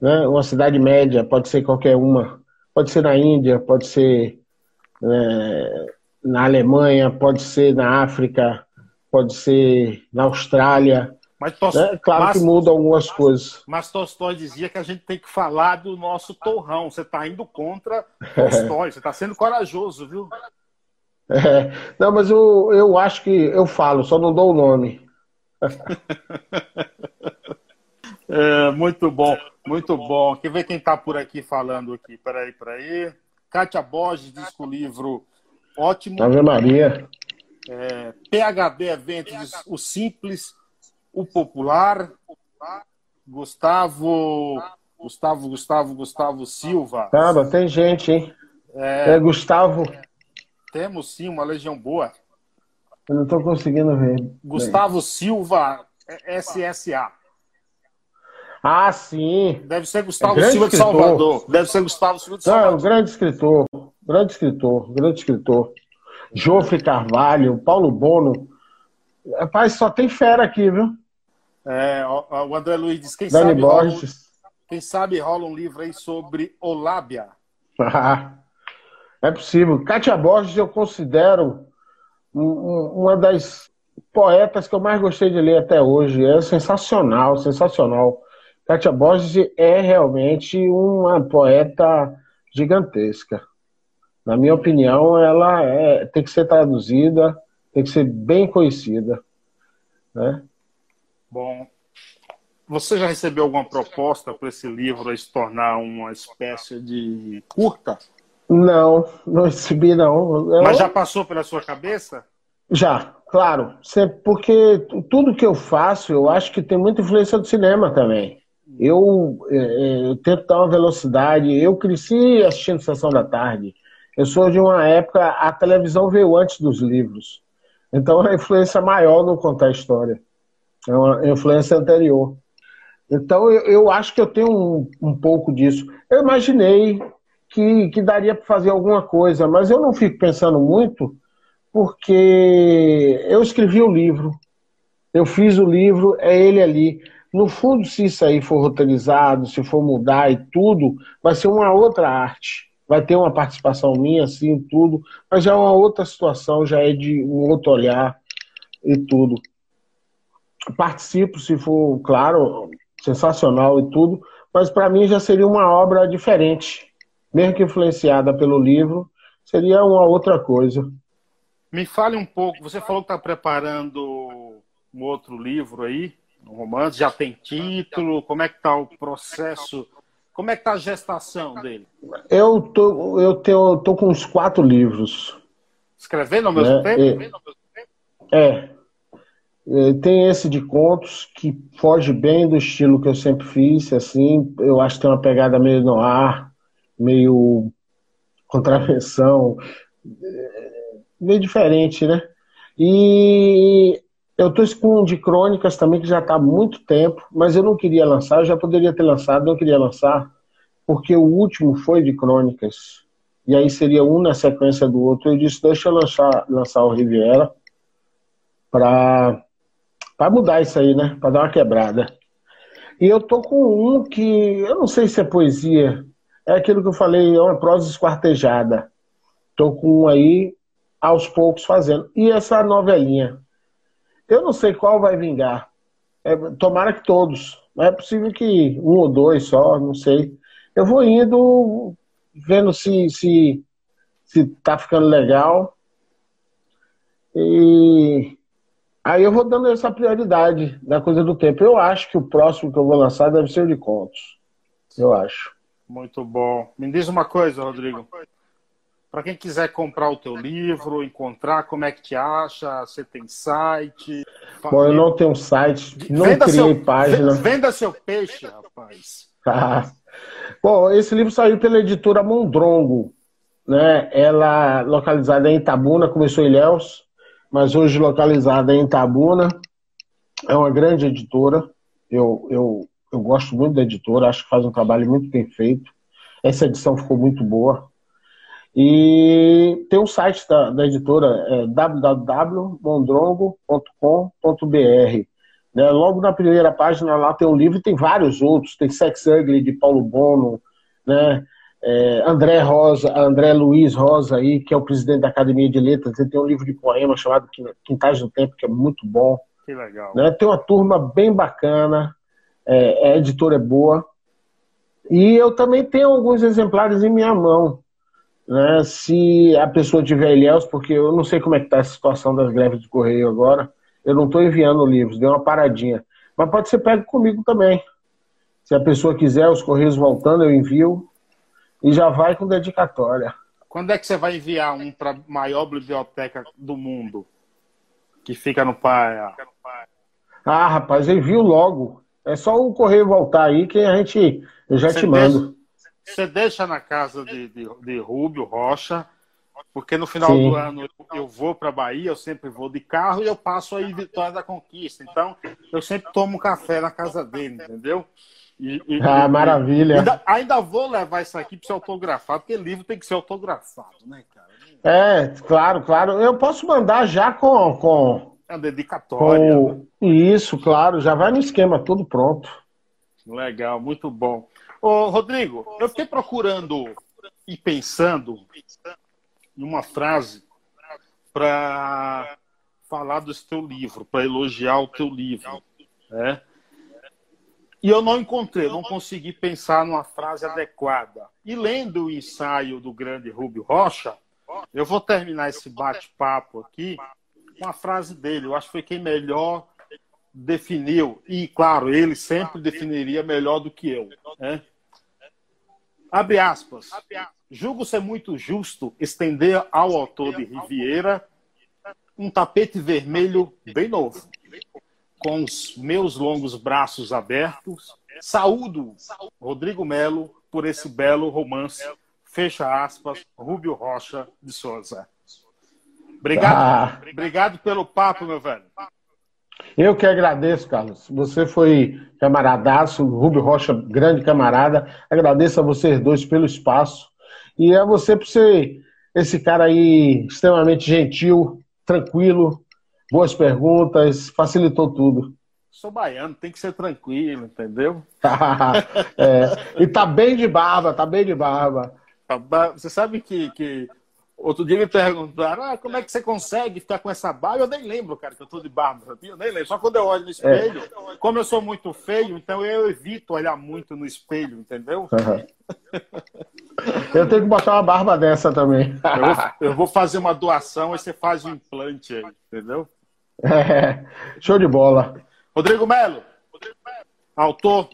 Né? Uma cidade média, pode ser qualquer uma. Pode ser na Índia, pode ser é, na Alemanha, pode ser na África, pode ser na Austrália. Mas Tos... né? Claro mas, que muda algumas coisas. Mas Tolstói dizia que a gente tem que falar do nosso torrão. Você está indo contra Tolstói, você está sendo corajoso, viu? É. Não, mas eu, eu acho que eu falo, só não dou o nome. é, muito bom, muito bom. Quer ver quem está por aqui falando aqui? Peraí, peraí. Kátia Borges diz que o livro ótimo. Ave Maria. É, PHD Eventos, o simples o popular, Gustavo, Gustavo, Gustavo, Gustavo Silva. Cara, tem gente, hein? É, é Gustavo. Temos sim uma legião boa. Eu não estou conseguindo ver. Gustavo. Silva, SSA. Ah, sim. Deve ser Gustavo é Silva de Salvador. Deve ser Gustavo Silva de Salvador. Não, grande escritor. Grande escritor. Grande escritor. Jofre Carvalho, Paulo Bono. Rapaz, só tem fera aqui, viu? É, o André Luiz diz, quem Dani sabe, Borges. Rola, quem sabe rola um livro aí sobre Olábia. é possível. Kátia Borges eu considero uma das poetas que eu mais gostei de ler até hoje. É sensacional, sensacional. Kátia Borges é realmente uma poeta gigantesca. Na minha opinião, ela é, tem que ser traduzida, tem que ser bem conhecida. Né? Bom, você já recebeu alguma proposta para esse livro se tornar uma espécie de curta? Não, não recebi não. Eu... Mas já passou pela sua cabeça? Já, claro. Porque tudo que eu faço, eu acho que tem muita influência do cinema também. Eu, é, é, eu tento dar uma velocidade. Eu cresci assistindo Sessão da Tarde. Eu sou de uma época, a televisão veio antes dos livros. Então a influência maior no contar a história. É uma influência anterior. Então, eu, eu acho que eu tenho um, um pouco disso. Eu imaginei que, que daria para fazer alguma coisa, mas eu não fico pensando muito, porque eu escrevi o livro. Eu fiz o livro, é ele ali. No fundo, se isso aí for roteirizado, se for mudar e tudo, vai ser uma outra arte. Vai ter uma participação minha, assim, tudo, mas já é uma outra situação, já é de um outro olhar e tudo. Participo, se for, claro, sensacional e tudo, mas para mim já seria uma obra diferente. Mesmo que influenciada pelo livro, seria uma outra coisa. Me fale um pouco, você falou que está preparando um outro livro aí, um romance, já tem título, como é que está o processo, como é que está a gestação dele? Eu tô, eu tenho, tô com uns quatro livros. Escrevendo ao mesmo né? tempo? É. é. Tem esse de contos que foge bem do estilo que eu sempre fiz, assim, eu acho que tem uma pegada meio no ar, meio contravenção, meio diferente, né? E eu tô com um de crônicas também que já está há muito tempo, mas eu não queria lançar, eu já poderia ter lançado, não queria lançar, porque o último foi de crônicas. E aí seria um na sequência do outro. Eu disse, deixa eu lançar, lançar o Riviera para mudar isso aí, né? Para dar uma quebrada. E eu tô com um que eu não sei se é poesia, é aquilo que eu falei, é uma prosa esquartejada. Tô com um aí aos poucos fazendo. E essa novelinha eu não sei qual vai vingar. É, tomara que todos. Não é possível que um ou dois só, não sei. Eu vou indo, vendo se se se tá ficando legal. E aí eu vou dando essa prioridade da coisa do tempo. Eu acho que o próximo que eu vou lançar deve ser o de contos. Eu acho. Muito bom. Me diz uma coisa, Rodrigo. Para quem quiser comprar o teu livro, encontrar, como é que te acha? Você tem site? Bom, eu não tenho site, não venda criei seu, página. Venda seu peixe, rapaz. Ah. Bom, esse livro saiu pela editora Mondrongo, né? Ela localizada em Itabuna, começou em Ilhéus, mas hoje localizada em Itabuna. É uma grande editora. Eu, eu, eu gosto muito da editora, acho que faz um trabalho muito bem feito. Essa edição ficou muito boa. E tem um site da, da editora, é www.mondrongo.com.br. Né? Logo na primeira página lá tem um livro e tem vários outros. Tem Sex Ugly, de Paulo Bono, né? É, André Rosa, André Luiz Rosa aí, que é o presidente da Academia de Letras, ele tem um livro de poema chamado Quintais do Tempo, que é muito bom. Que legal. Né? Tem uma turma bem bacana, é, a editora é boa. E eu também tenho alguns exemplares em minha mão né, se a pessoa tiver ilhéus, porque eu não sei como é que está a situação das greves de correio agora, eu não estou enviando livros, deu uma paradinha. Mas pode ser pego comigo também. Se a pessoa quiser, os correios voltando, eu envio e já vai com dedicatória. Quando é que você vai enviar um para a maior biblioteca do mundo? Que fica no Paia? Ah, rapaz, eu envio logo. É só o correio voltar aí que a gente. Eu já você te mando. Deixa, você deixa na casa de, de, de Rúbio Rocha, porque no final Sim. do ano eu, eu vou para Bahia, eu sempre vou de carro e eu passo aí Vitória da Conquista. Então, eu sempre tomo café na casa dele, entendeu? E, e, ah, maravilha. Ainda, ainda, vou levar isso aqui para ser autografado, porque livro tem que ser autografado, né, cara? É, claro, claro. Eu posso mandar já com. com... É uma dedicatória. Com... Isso, claro, já vai no esquema, tudo pronto. Legal, muito bom. Ô, Rodrigo, eu fiquei procurando e pensando em uma frase para falar desse teu livro, para elogiar o teu livro. Né? E eu não encontrei, não consegui pensar numa frase adequada. E lendo o ensaio do grande Rubio Rocha, eu vou terminar esse bate-papo aqui com a frase dele. Eu acho que foi quem melhor definiu, e claro, ele sempre definiria melhor do que eu. Né? Abre aspas. Julgo ser muito justo estender ao autor de Riviera um tapete vermelho bem novo, com os meus longos braços abertos. Saúdo Rodrigo Melo por esse belo romance. Fecha aspas, Rubio Rocha de Souza. Obrigado, ah. obrigado pelo papo, meu velho. Eu que agradeço, Carlos. Você foi camaradaço, Rubio Rocha, grande camarada. Agradeço a vocês dois pelo espaço. E a você por ser esse cara aí extremamente gentil, tranquilo, boas perguntas, facilitou tudo. Sou baiano, tem que ser tranquilo, entendeu? é, e tá bem de barba, tá bem de barba. Você sabe que, que outro dia me perguntaram ah, como é que você consegue ficar com essa barba? Eu nem lembro, cara, que eu tô de barba, sabia? Eu nem lembro. Só quando eu olho no espelho, é. como eu sou muito feio, então eu evito olhar muito no espelho, entendeu? Uhum. Eu tenho que botar uma barba dessa também. Eu vou, eu vou fazer uma doação e você faz um implante aí, entendeu? É, show de bola. Rodrigo Melo, autor.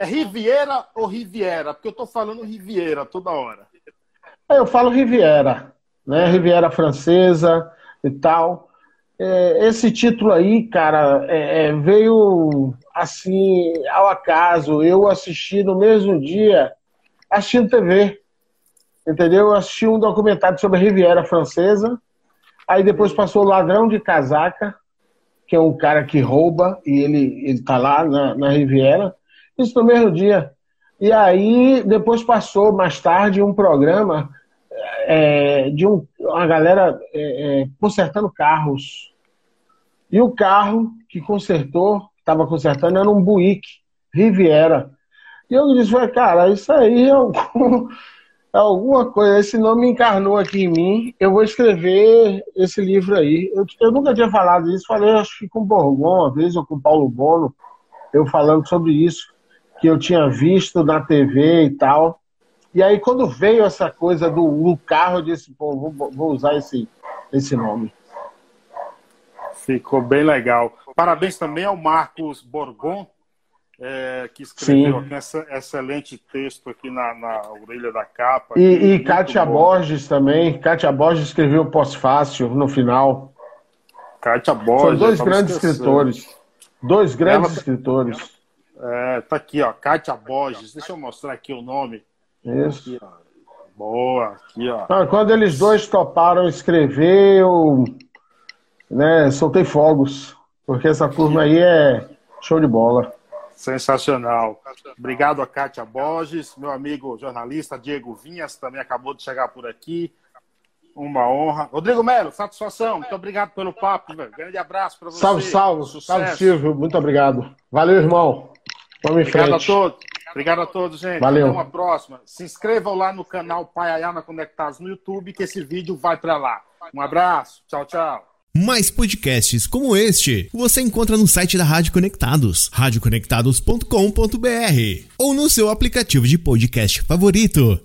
É Riviera ou Riviera? Porque eu tô falando Riviera toda hora. É, eu falo Riviera, né? Riviera francesa e tal. É, esse título aí, cara, é, é veio assim ao acaso. Eu assisti no mesmo dia assistindo TV. Entendeu? Eu assisti um documentário sobre a Riviera Francesa. Aí depois passou o Ladrão de Casaca, que é um cara que rouba e ele, ele tá lá na, na Riviera. Isso no mesmo dia. E aí depois passou mais tarde um programa é, de um, uma galera é, é consertando carros. E o carro que consertou, estava consertando, era um Buick Riviera. E eu disse, cara, isso aí é, algum, é alguma coisa, esse nome encarnou aqui em mim, eu vou escrever esse livro aí. Eu, eu nunca tinha falado isso, falei, acho que com Borgon, uma vez, ou com o Paulo Bono, eu falando sobre isso, que eu tinha visto na TV e tal. E aí, quando veio essa coisa do, do carro, eu disse, pô, vou, vou usar esse, esse nome. Ficou bem legal. Parabéns também ao Marcos Borgon, é, que escreveu aqui esse excelente texto aqui na, na orelha da capa. E, e Kátia bom. Borges também. Kátia Borges escreveu o pós-fácil no final. Kátia Borges. Foram dois grandes escritores. Dois grandes Ela, escritores. É, tá aqui, ó. Kátia Borges. Deixa eu mostrar aqui o nome. Isso. Aqui, Boa, aqui, ó. Ah, quando eles dois toparam escrever, eu né, soltei fogos. Porque essa turma aí é show de bola. Sensacional. Obrigado a Kátia Borges, meu amigo jornalista Diego Vinhas, também acabou de chegar por aqui. Uma honra. Rodrigo Melo, satisfação. Muito obrigado pelo papo, velho. Grande abraço para você. Salve, salve. Sucesso. Salve, Silvio. Muito obrigado. Valeu, irmão. Vamos em obrigado frente. a todos. Obrigado a todos, gente. Valeu. Até uma próxima. Se inscrevam lá no canal Pai Ayana Conectados no YouTube, que esse vídeo vai para lá. Um abraço. Tchau, tchau. Mais podcasts como este você encontra no site da Rádio Conectados, radioconectados.com.br ou no seu aplicativo de podcast favorito.